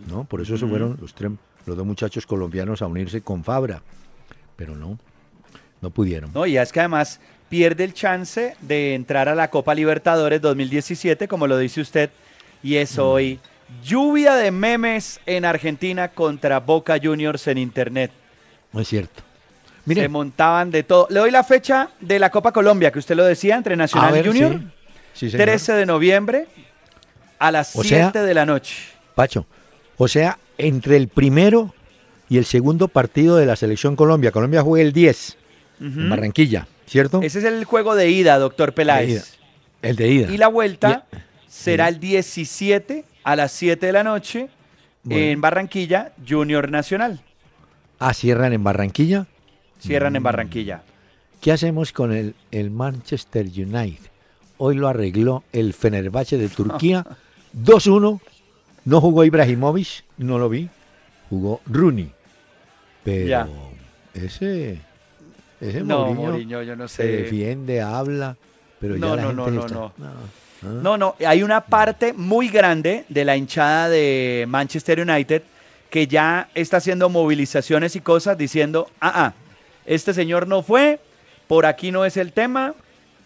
¿no? Por eso se fueron los, tres- los dos muchachos colombianos a unirse con Fabra, pero no, no pudieron. No, y es que además pierde el chance de entrar a la Copa Libertadores 2017, como lo dice usted, y Mm. es hoy lluvia de memes en Argentina contra Boca Juniors en Internet. No es cierto. Se montaban de todo. Le doy la fecha de la Copa Colombia, que usted lo decía, entre Nacional ver, y Junior. sí, sí, señor. 13 de noviembre a las O 7 sea- de la noche. Pacho, o sea, entre el primero y el segundo partido de la Selección Colombia, Colombia juega el 10 en. Barranquilla, ¿cierto? Ese es el juego de ida, doctor Peláez. De. El de ida. Y la vuelta será el 17 a las 7 de la noche Bueno. en Barranquilla, Junior Nacional. Ah, cierran en Barranquilla. Cierran Mm. en Barranquilla. ¿Qué hacemos con el, el Manchester United? Hoy lo arregló el Fenerbahce de Turquía. (laughs) 2-1. No jugó Ibrahimovic, no lo vi. Jugó Rooney. Pero Ya. ese, ese No, Mourinho Mourinho, yo no se sé. defiende, habla, pero No, ya la no, gente no, no, está- no. ¿Ah? No, no, hay una parte muy grande de la hinchada de Manchester United que ya está haciendo movilizaciones y cosas diciendo, ah, ah, este señor no fue, por aquí no es el tema,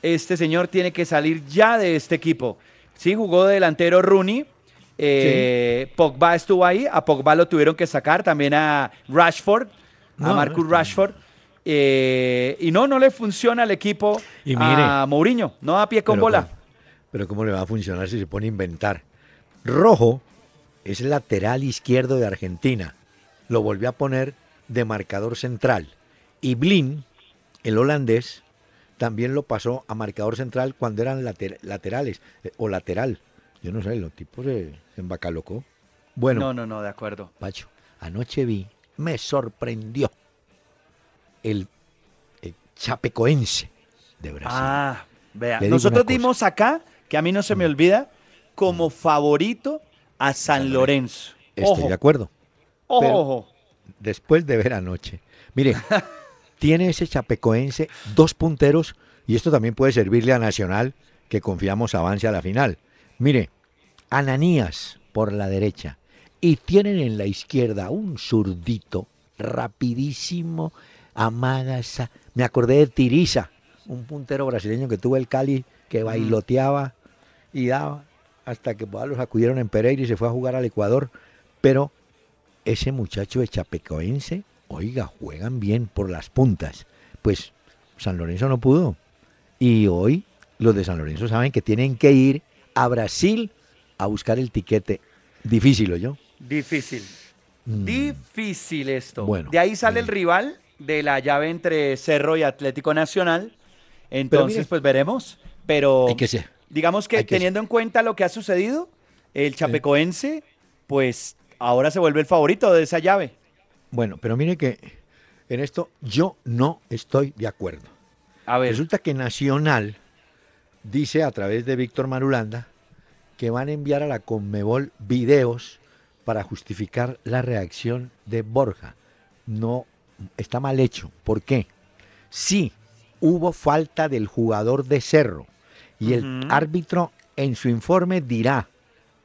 este señor tiene que salir ya de este equipo. Sí, jugó de delantero Rooney, eh, Pogba estuvo ahí, a Pogba lo tuvieron que sacar, también a Rashford, No, a no, Marcus Rashford. Eh, y no, no le funciona al equipo Y mire, a Mourinho, no da pie con Pero bola. cómo- pero ¿cómo le va a funcionar si se pone a inventar? Rojo es lateral izquierdo de Argentina. Lo volvió a poner de marcador central. Y Blin, el holandés, también lo pasó a marcador central cuando eran later- laterales eh, o lateral. Yo no sé, los tipos se, se embacalocó. Bueno, No, no, no, de acuerdo. Pacho, anoche vi, me sorprendió el, el chapecoense de Brasil. Ah, vea, nosotros. Mm. dimos acá, que a mí no se me olvida, como favorito a San Lorenzo. Estoy Ojo, de acuerdo. ojo, ojo. después de ver anoche. Mire, (laughs) tiene ese chapecoense dos punteros y esto también puede servirle a Nacional que confiamos avance a la final. Mire, Ananías por la derecha, y tienen en la izquierda un zurdito rapidísimo, amaga esa. Me acordé de Tiriza, un puntero brasileño que tuvo el Cali, que bailoteaba y daba, hasta que pues, los acudieron en Pereira y se fue a jugar al Ecuador. Pero ese muchacho de Chapecoense, oiga, juegan bien por las puntas. Pues San Lorenzo no pudo. Y hoy los de San Lorenzo saben que tienen que ir a Brasil a buscar el tiquete. Difícil, yo. Difícil. Difícil esto. Mm. Bueno, de ahí sale eh. el rival de la llave entre Cerro y Atlético Nacional. Entonces, mire- pues veremos. Pero Hay que ser. digamos que hay que teniendo en cuenta lo que ha sucedido, el chapecoense, pues ahora se vuelve el favorito de esa llave. Bueno, pero mire que en esto yo no estoy de acuerdo. A ver, Resulta que Nacional dice a través de Víctor Marulanda que van a enviar a la Conmebol videos para justificar la reacción de Borja. No, está mal hecho. ¿Por qué? Sí, hubo falta del jugador de Cerro y el árbitro en su informe dirá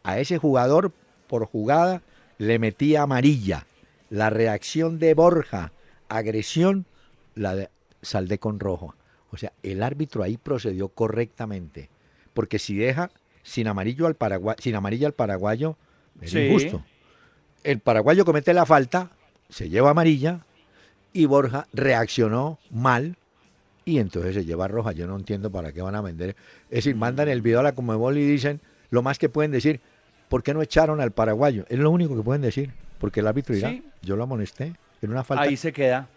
a ese jugador por jugada le metía amarilla. La reacción de Borja, agresión, la de saldé con rojo. O sea, el árbitro ahí procedió correctamente. Porque si deja sin amarillo al paraguayo, sin amarilla al paraguayo, es Sí. injusto. El paraguayo comete la falta, se lleva amarilla y Borja reaccionó mal y entonces se lleva roja. Yo no entiendo para qué van a vender. Es decir, mandan el video a la Comebol y dicen lo más que pueden decir, ¿por qué no echaron al paraguayo? Es lo único que pueden decir, porque el árbitro dirá, Sí. yo lo amonesté, en una falta. ahí se queda.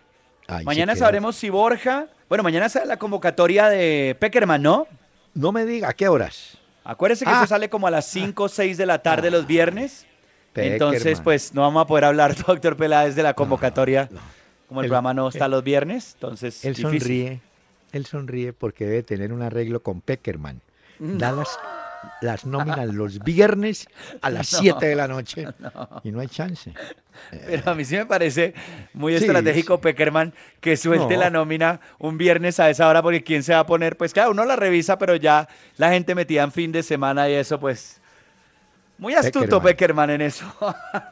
Ahí se mañana sabremos si Borja. Bueno, mañana sale la convocatoria de Peckerman, ¿no? No me diga, ¿a qué horas? Acuérdese que Ah. eso sale como a las 5 o 6 de la tarde los viernes. Entonces, pues no vamos a poder hablar, (laughs) doctor Peláez, de la convocatoria. Como el, El- programa no está los viernes, entonces. Él difícil. sonríe, él sonríe porque debe tener un arreglo con Peckerman. Da las, las nóminas los viernes a las (laughs) 7 de la noche (laughs) y no hay chance. Pero a mí sí me parece muy Sí, estratégico sí. Peckerman que suelte No. la nómina un viernes a esa hora porque quién se va a poner, pues claro, uno la revisa, pero ya la gente metida en fin de semana y eso, pues muy astuto Peckerman. Peckerman en eso.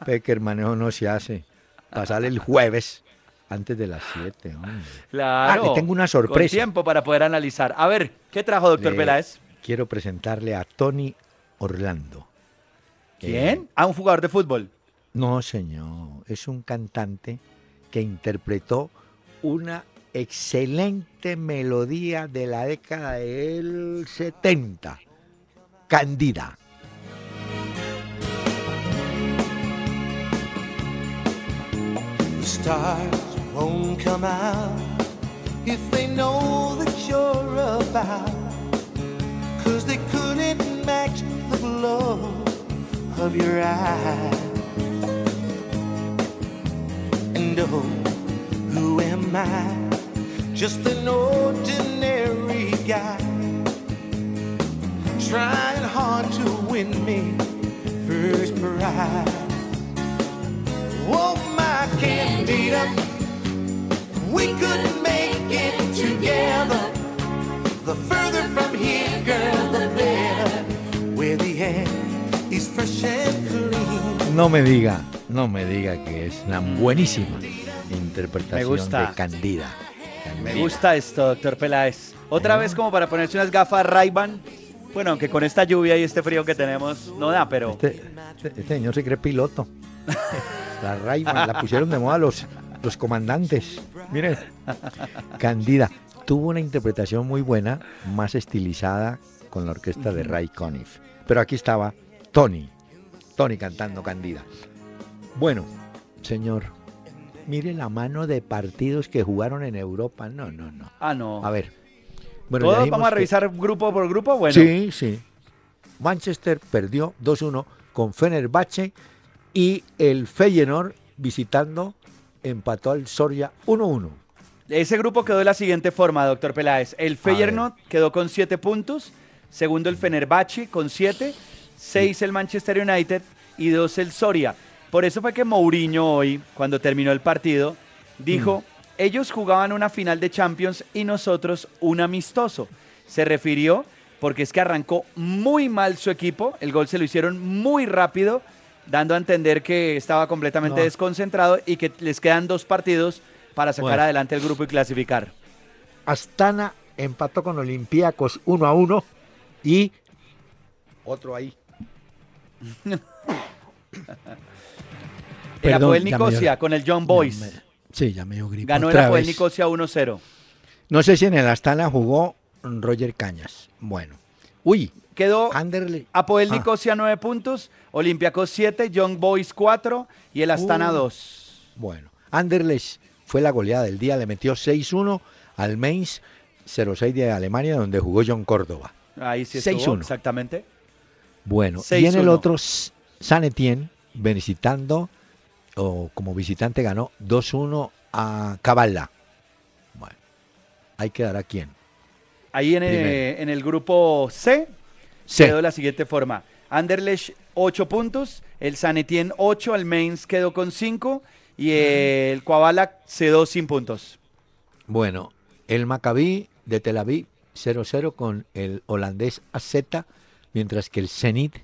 Peckerman eso no se hace. Pasarle el jueves antes de las 7. claro. Ah, le tengo una Con sorpresa. tiempo para poder analizar. A ver, ¿qué trajo doctor Le- Peláez? Quiero presentarle a Tony Orlando. ¿Quién? Ah, un jugador de fútbol. No, señor, es un cantante que interpretó una excelente melodía de la década del 70, Candida. Stars won't come out if they know that you're about. Cause they couldn't match the glow of your eyes. And oh, who am I? Just an ordinary guy. Trying hard to win me first prize. Oh, my candida, we could make it together. The further from here, girl, the better. Where the air is fresh and clean. No me diga, no me diga que es una buenísima interpretación Me gusta. de Candida. Me gusta esto, doctor Peláez. Otra vez como para ponerse unas gafas Ray-Ban. Bueno, aunque con esta lluvia y este frío que tenemos no da, pero Este, este- este señor se cree piloto. (laughs) La Ray-Ban la pusieron de moda los, los comandantes. Miren, Candida tuvo una interpretación muy buena, más estilizada con la orquesta de Ray Conniff. Pero aquí estaba Tony, Tony cantando Candida. Bueno, señor, mire la mano de partidos que jugaron en Europa. No, no, no. ah no. A ver. Bueno, Todos vamos a que- revisar grupo por grupo, bueno. Sí, sí. Manchester perdió 2-1 con Fenerbahce y el Feyenoord visitando empató al Soria 1-1. Ese grupo quedó de la siguiente forma, doctor Peláez. El Feyenoord quedó con siete puntos, segundo el Fenerbahce con siete, seis el Manchester United y dos el Soria. Por eso fue que Mourinho hoy, cuando terminó el partido, dijo, ellos jugaban una final de Champions y nosotros un amistoso. Se refirió porque es que arrancó muy mal su equipo, el gol se lo hicieron muy rápido dando a entender que estaba completamente No. desconcentrado y que les quedan dos partidos para sacar Bueno. adelante el grupo y clasificar. Astana empató con Olympiacos 1 a 1 y otro ahí. (laughs) El Apoel Nicosia dio- con el John me- Sí, ya me dio gripe. Ganó el Apoel. Nicosia 1-0. No sé si en el Astana jugó Roger Cañas. Bueno. Uy, Quedó Anderlecht. Apoel Ah. Nicosia 9 puntos, Olympiacos 7, Young Boys 4 y el Astana Uh. 2. Bueno, Anderlecht fue la goleada del día, le metió 6-1 al Mainz 06 de Alemania, donde jugó John Córdoba. Ahí sí estuvo, 6-1. exactamente. Bueno, y 6-1. en el otro, San Etienne, visitando, o como visitante ganó 2-1 a Cabala. Bueno, ahí quedará quién. Ahí en, Primero. eh, en el grupo C Sí. quedó de la siguiente forma. Anderlecht 8 puntos, el San Etienne 8, el Mainz quedó con 5 y el Coabala quedó sin puntos. Bueno, el Maccabi de Tel Aviv 0-0 con el holandés AZ, mientras que el Zenit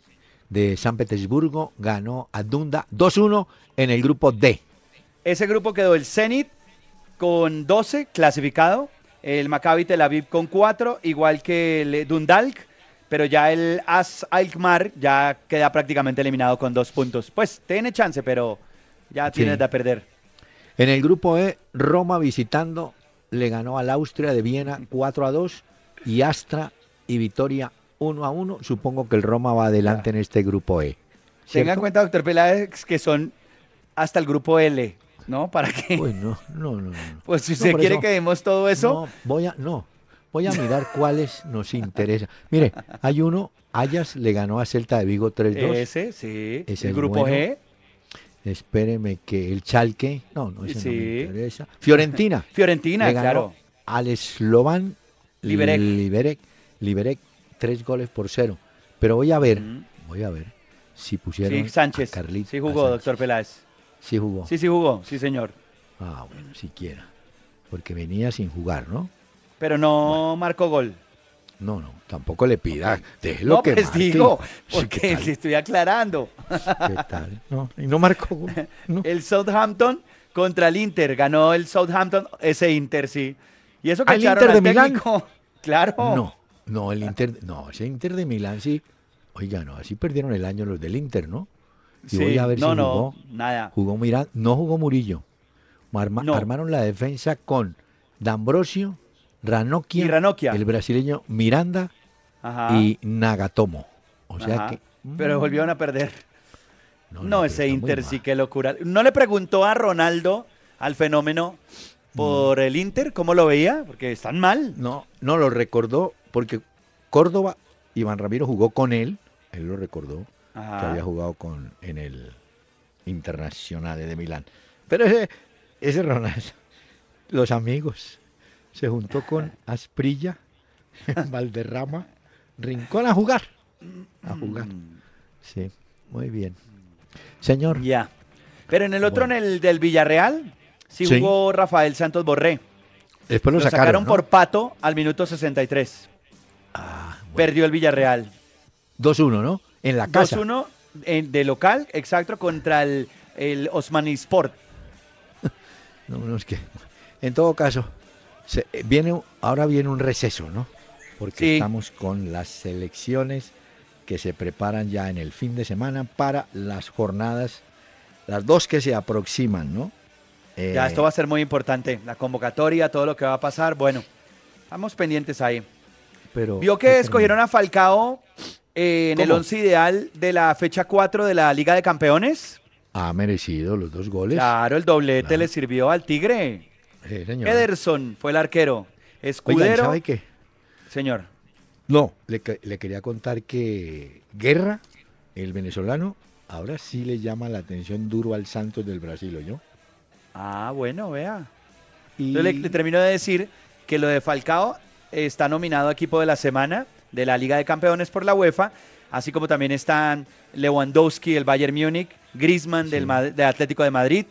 de San Petersburgo ganó a Dunda 2-1 en el grupo D. Ese grupo quedó el Zenit con 12 clasificado, el Maccabi Tel Aviv con 4, igual que el Dundalk, pero ya el As Alkmaar ya queda prácticamente eliminado con 2 puntos. Pues tiene chance, pero ya Sí. tiene de perder. En el grupo E, Roma visitando le ganó al Austria de Viena 4 a 2 y Astra y Vitoria 1 a 1. Supongo que el Roma va adelante en este grupo E. Tenga en ¿cierto? cuenta, doctor Peláez, que son hasta el grupo L, ¿no? Para que, Uy, no, no, no, no. (laughs) pues si usted quiere eso- que demos todo eso, No, voy a, no, voy a mirar cuáles nos interesa. Mire, hay uno, Ayas le ganó a Celta de Vigo 3-2. ese, sí, Ese el grupo bueno. G, Espéreme que el Chalque, no, no, ese no Sí. me interesa. Fiorentina. (laughs) Fiorentina, le ganó claro. al Slovan Liberec. Liberec, Liberec, tres goles por cero. Pero voy a ver, Mm. voy a ver si pusieron Sí, Sánchez. a Carlit- sí jugó, doctor Peláez. Sí jugó. Sí, sí jugó, sí, señor. Ah, bueno, siquiera. Porque venía sin jugar, ¿no? Pero no marcó gol. No, no, tampoco le pida. Déjelo no, que pues marque. digo, (laughs) Sí, porque ¿qué tal? le estoy aclarando. ¿Qué tal? No, y no marcó gol. No. (laughs) El Southampton contra el Inter. Ganó el Southampton, ese Inter, sí. Y eso que ¿Al echaron Inter de al Milán? (laughs) Claro. No, no, el Inter, no, ese Inter de Milán sí. Oiga, no, así perdieron el año los del Inter, ¿no? Y Sí, voy a ver no, si no, nada. Jugó Miranda, no jugó Murillo. Arma- No. Armaron la defensa con D'Ambrosio, Ranocchia, Y Ranocchia. el brasileño Miranda Ajá. y Nagatomo. O sea Ajá. que. Pero mm, volvieron a perder. no, ese Inter sí que locura. ¿No le preguntó a Ronaldo, al fenómeno, por el Inter, cómo lo veía? Porque están mal. No, no lo recordó porque Córdoba, Iván Ramiro jugó con él, él lo recordó, que había jugado con en el Internacional de Milán. Pero ese, ese Ronaldo, (laughs) los amigos, se juntó con Asprilla, (laughs) Valderrama, Rincón a jugar. A jugar. Sí, muy bien. Señor, Ya. Pero en el otro, Bueno. en el del Villarreal, sí, Sí. jugó Rafael Santos Borré. después lo, Lo sacaron, ¿no? por pato al minuto 63. Ah, bueno. Perdió el Villarreal. 2-1, ¿no? En la casa. 2-1 en- de local, exacto, contra el, el Osmanisport. (laughs) No, no, es que, en todo caso, se- eh, viene, ahora viene un receso, ¿no? Porque Sí. estamos con las elecciones que se preparan ya en el fin de semana para las jornadas, las dos que se aproximan, ¿no? Ya, Eh, esto va a ser muy importante. La convocatoria, todo lo que va a pasar. Bueno, estamos pendientes ahí. pero Vio que escogieron a Falcao eh, en el once ideal de la fecha 4 de la Liga de Campeones. Ha merecido los dos goles. Claro, el doblete Claro. le sirvió al Tigre. Señor. Ederson fue el arquero. Oiga, ¿y Escudero. ¿sabe qué? Señor. No, le, que- le quería contar que Guerra, el venezolano, ahora sí le llama la atención duro al Santos del Brasil, ¿yo? Ah, bueno, vea. Y... Entonces le, le termino de decir que lo de Falcao está nominado a equipo de la semana de la Liga de Campeones por la UEFA, así como también están Lewandowski del Bayern Múnich, Griezmann Sí. Del Atlético de Madrid,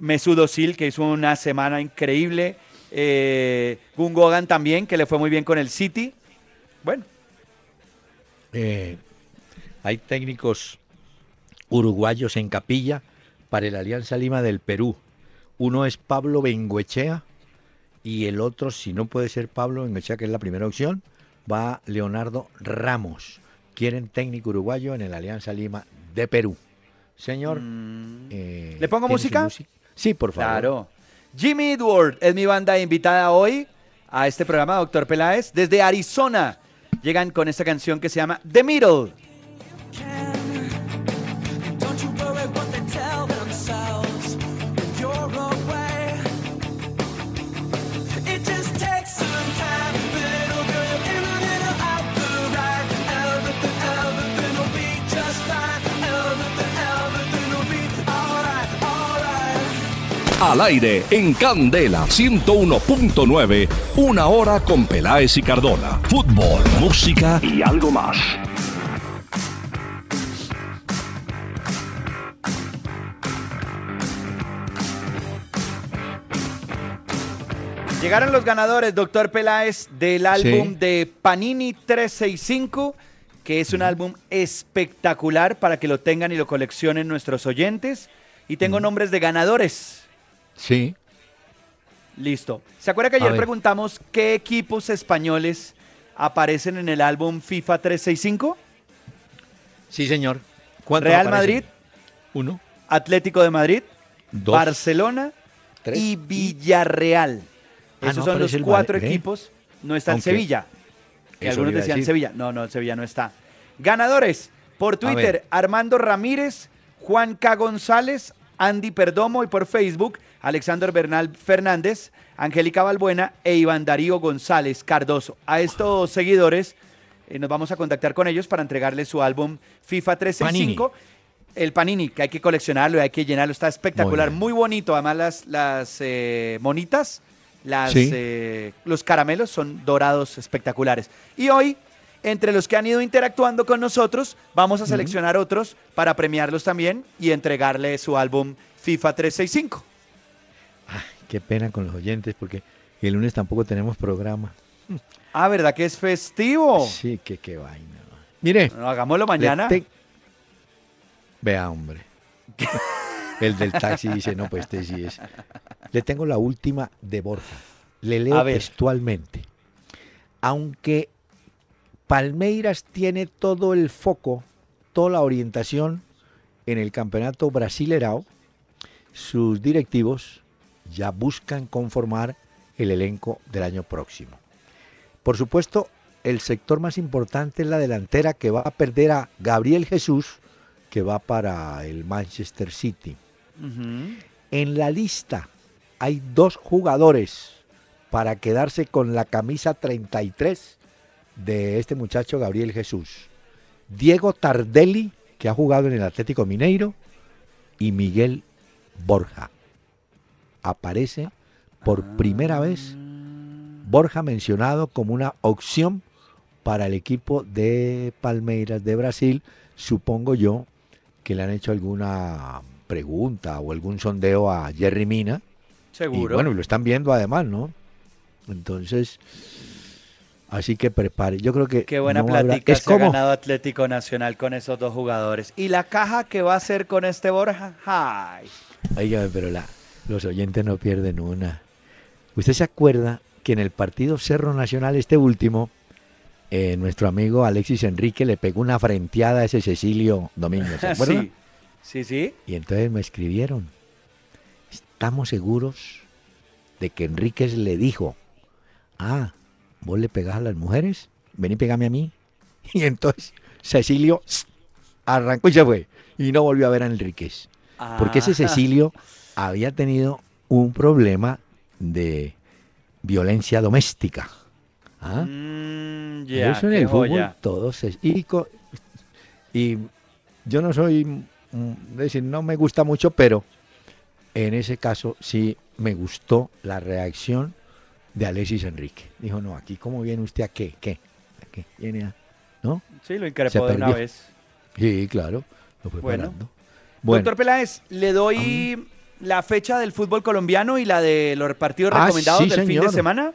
Mesut Özil que hizo una semana increíble, eh, Gundogan también que le fue muy bien con el City. Bueno, Eh, hay técnicos uruguayos en capilla para el Alianza Lima del Perú. Uno es Pablo Benguechea y el otro, si no puede ser Pablo Benguechea, que es la primera opción, va Leonardo Ramos. Quieren técnico uruguayo en el Alianza Lima de Perú. Señor. eh, ¿Le pongo ¿tiene su música? música? Sí, por favor. Claro. Jimmy Edward es mi banda invitada hoy a este programa, Doctor Peláez. Desde Arizona llegan con esta canción que se llama The Middle. Al aire en Candela 101.9, una hora con Peláez y Cardona. Fútbol, música y algo más. Llegaron los ganadores, Doctor Peláez, del álbum de Panini 365, que es un álbum espectacular para que lo tengan y lo coleccionen nuestros oyentes. Y tengo nombres de ganadores. Sí. Listo. ¿Se acuerda que ayer preguntamos qué equipos españoles aparecen en el álbum FIFA 365? Sí, señor. ¿Cuántos Real aparecen? Madrid, Uno, Atlético de Madrid, dos, Barcelona tres. y Villarreal. Ah, Esos no son los cuatro Madrid, ¿eh? equipos. No está en Sevilla. Que algunos decían decir. Sevilla. No, no, Sevilla no está. Ganadores. Por Twitter. Armando Ramírez, Juan K. González, Andy Perdomo y por Facebook, Alexander Bernal Fernández, Angélica Balbuena e Iván Darío González Cardoso. A estos seguidores eh, nos vamos a contactar con ellos para entregarles su álbum FIFA 365. El Panini, que hay que coleccionarlo y hay que llenarlo. Está espectacular, Muy muy, bonito. Además, las, las eh, monitas, las, Sí. eh, los caramelos son dorados espectaculares. Y hoy, entre los que han ido interactuando con nosotros, vamos a seleccionar otros para premiarlos también y entregarle su álbum FIFA 365. Qué pena con los oyentes porque el lunes tampoco tenemos programa. Ah, ¿verdad que es festivo? Sí, que qué vaina. Mire, Bueno, hagámoslo mañana. te- Vea, hombre. (laughs) El del taxi dice, no, pues este sí es. Le tengo la última de Borja. Le leo textualmente. Aunque Palmeiras tiene todo el foco, toda la orientación en el campeonato Brasilerao, sus directivos ya buscan conformar el elenco del año próximo. Por supuesto, el sector más importante es la delantera que va a perder a Gabriel Jesús, que va para el Manchester City. En la lista hay dos jugadores para quedarse con la camisa 33 de este muchacho Gabriel Jesús. Diego Tardelli, que ha jugado en el Atlético Mineiro, y Miguel Borja. Aparece por primera vez Borja mencionado como una opción para el equipo de Palmeiras de Brasil. Supongo yo que le han hecho alguna pregunta o algún sondeo a Jerry Mina. Seguro. Y bueno, y lo están viendo además, ¿no? Entonces, así que prepare. Yo creo que. Qué buena no plática Es se ha ganado Atlético Nacional con esos dos jugadores. ¿Y la caja que va a hacer con este Borja? Ay. Pero la, los oyentes no pierden una. ¿Usted se acuerda que en el partido Cerro Nacional, este último, eh, nuestro amigo Alexis Enrique le pegó una frenteada a ese Cecilio Domínguez? ¿Se (laughs) acuerda? Sí, sí, sí. Y entonces me escribieron, estamos seguros de que Enríquez le dijo, ah, vos le pegás a las mujeres, vení pegame a mí. (laughs) Y entonces Cecilio arrancó y se fue. Y no volvió a ver a Enríquez. Porque ese Ah, Cecilio había tenido un problema de violencia doméstica. ¿Ah? mm, Eso en el fútbol joya. todo se... Y, y yo no soy, mm, es decir, no me gusta mucho, pero en ese caso sí me gustó la reacción de Alexis Enrique. Dijo, no, aquí cómo viene usted a qué, qué, a qué, viene a... ¿No? Sí, lo increpó de una vez. Sí, claro, lo fue Bueno. parando. Bueno, Doctor Peláez, le doy la fecha del fútbol colombiano y la de los partidos Ah, recomendados sí, del fin de semana.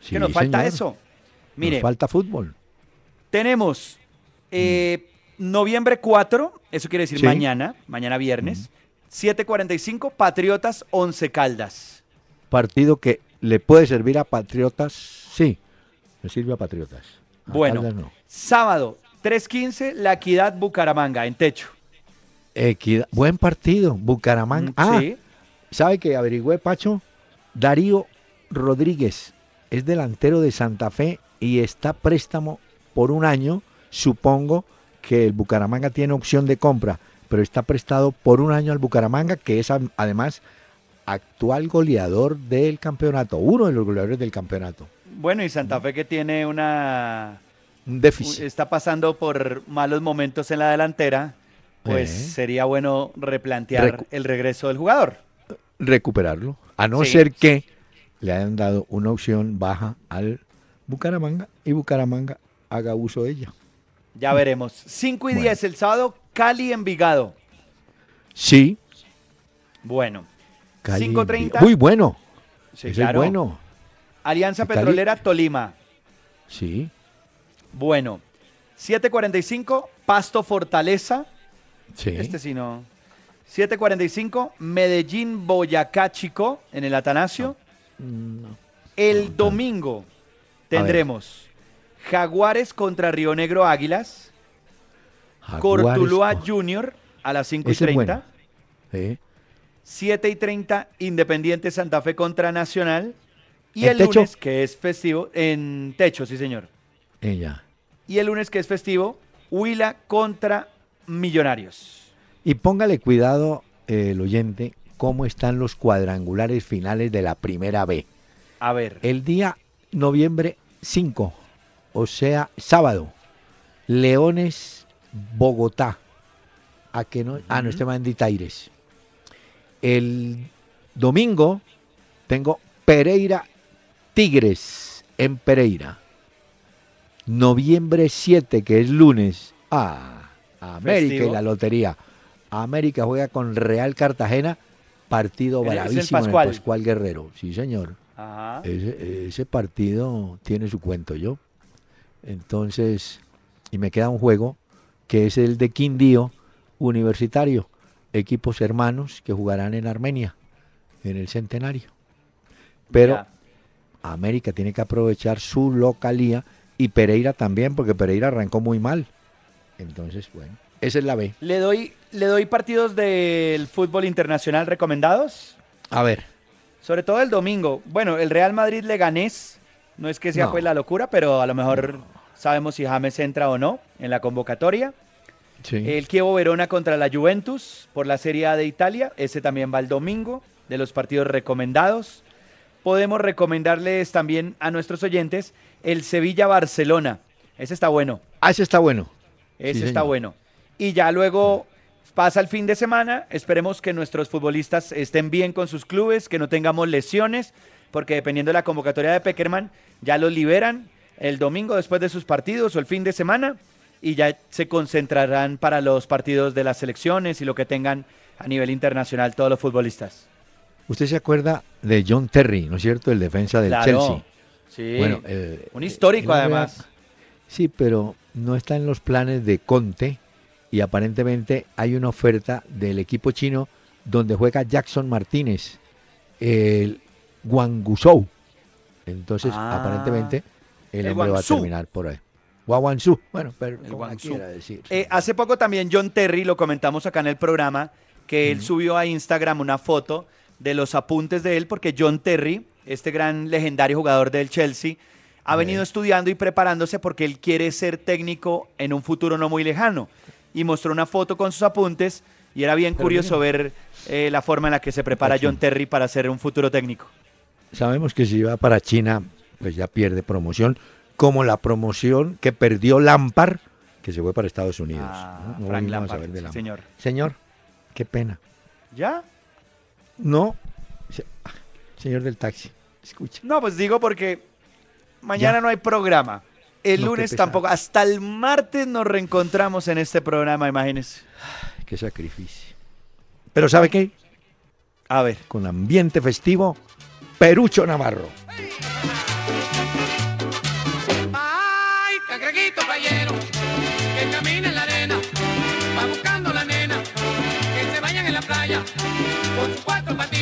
sí, que nos falta señor, eso. nos Mire, falta fútbol. tenemos eh, Noviembre 4, eso quiere decir Sí. mañana, mañana viernes. 7.45, Patriotas 11 Caldas. Partido que le puede servir a Patriotas, sí, le sirve a Patriotas. A Bueno, Caldas no. sábado 3.15, La Equidad Bucaramanga, en techo. Equidad- buen partido, Bucaramanga. Mm, Ah, sí. ¿Sabe que averigüé, Pacho? Darío Rodríguez es delantero de Santa Fe y está préstamo por un año. Supongo que el Bucaramanga tiene opción de compra, pero está prestado por un año al Bucaramanga, que es además actual goleador del campeonato, uno de los goleadores del campeonato. Bueno, y Santa Fe que tiene una... Un déficit. está pasando por malos momentos en la delantera, pues Eh. sería bueno replantear Recu- el regreso del jugador. Recuperarlo, a no Sí. ser que le hayan dado una opción baja al Bucaramanga y Bucaramanga haga uso de ella. Ya veremos. 5 y Bueno. 10 el sábado, Cali Envigado. Sí, Bueno. Cali, 5:30. Muy bueno. Sí, claro. es bueno. Alianza Cali- Petrolera Tolima. Sí, Bueno. 7.45, Pasto Fortaleza. sí. Este sí no. 7.45, Medellín Boyacá Chico en el Atanasio. El domingo tendremos Jaguares contra Río Negro Águilas. Jaguares Cortuluá Junior a las 5 y Ese es 30. bueno. Sí. 7 y 30, Independiente Santa Fe contra Nacional. Y ¿En el techo? lunes, que es festivo, en techo, sí señor. Ella. Y el lunes, que es festivo, Huila contra Millonarios. Y póngale cuidado, eh, el oyente, cómo están los cuadrangulares finales de la primera B. A ver, El día noviembre 5, o sea, sábado, Leones, Bogotá. A que no, ah, no, este Ditaires. El domingo tengo Pereira, Tigres en Pereira. Noviembre 7, que es lunes. Ah, América Festivo. y la lotería. América juega con Real Cartagena, partido bravísimo en el Pascual. Pascual Guerrero. Sí, señor. ajá. Ese, ese partido tiene su cuento yo. Entonces, y me queda un juego que es el de Quindío Universitario, equipos hermanos que jugarán en Armenia, en el centenario. Pero Ya. América tiene que aprovechar su localía y Pereira también, porque Pereira arrancó muy mal. Entonces, bueno, esa es la B. le doy, le doy partidos del fútbol internacional recomendados. A ver, Sobre todo el domingo. Bueno, el Real Madrid Leganés. No es que sea No. pues la locura, pero a lo mejor sabemos si James entra o no en la convocatoria. sí. El Chievo Verona contra la Juventus por la Serie A de Italia. Ese también va el domingo, de los partidos recomendados. Podemos recomendarles también a nuestros oyentes el Sevilla-Barcelona. Ese está bueno. ah, ese está bueno. Ese Sí, está señor. bueno. Y ya luego pasa el fin de semana. Esperemos que nuestros futbolistas estén bien con sus clubes, que no tengamos lesiones, porque dependiendo de la convocatoria de Peckerman, ya los liberan el domingo después de sus partidos o el fin de semana y ya se concentrarán para los partidos de las selecciones y lo que tengan a nivel internacional todos los futbolistas. Usted se acuerda de John Terry, ¿no es cierto? El defensa del Claro. Chelsea. Sí. Bueno, un histórico eh, además. Sí, pero no está en los planes de Conte y aparentemente hay una oferta del equipo chino donde juega Jackson Martínez, el Guangzhou. Entonces, Ah, aparentemente el, el hombre va a terminar por ahí. Guangzhou, bueno, pero El Guangzhou. decir. Eh, hace poco también John Terry, lo comentamos acá en el programa, que él subió a Instagram una foto de los apuntes de él, porque John Terry, este gran legendario jugador del Chelsea, ha venido estudiando y preparándose porque él quiere ser técnico en un futuro no muy lejano. Y mostró una foto con sus apuntes y era bien Pero curioso ver eh, la forma en la que se prepara. John Terry para ser un futuro técnico. Sabemos que si va para China, pues ya pierde promoción, como la promoción que perdió Lampard, que se fue para Estados Unidos. Ah, ¿no? Frank a Lampard, señor. Señor, qué pena. ¿Ya? No, se- señor del taxi, escucha. No, pues digo porque mañana Ya. no hay programa. El lunes tampoco. Hasta el martes nos reencontramos en este programa, imagínense. Qué sacrificio. Pero ¿sabe qué? A ver. Con ambiente festivo, Perucho Navarro. ¡Ay, cangreguito playero! Que camina en la arena, va buscando la nena. Que se bañan en la playa con sus cuatro patitas.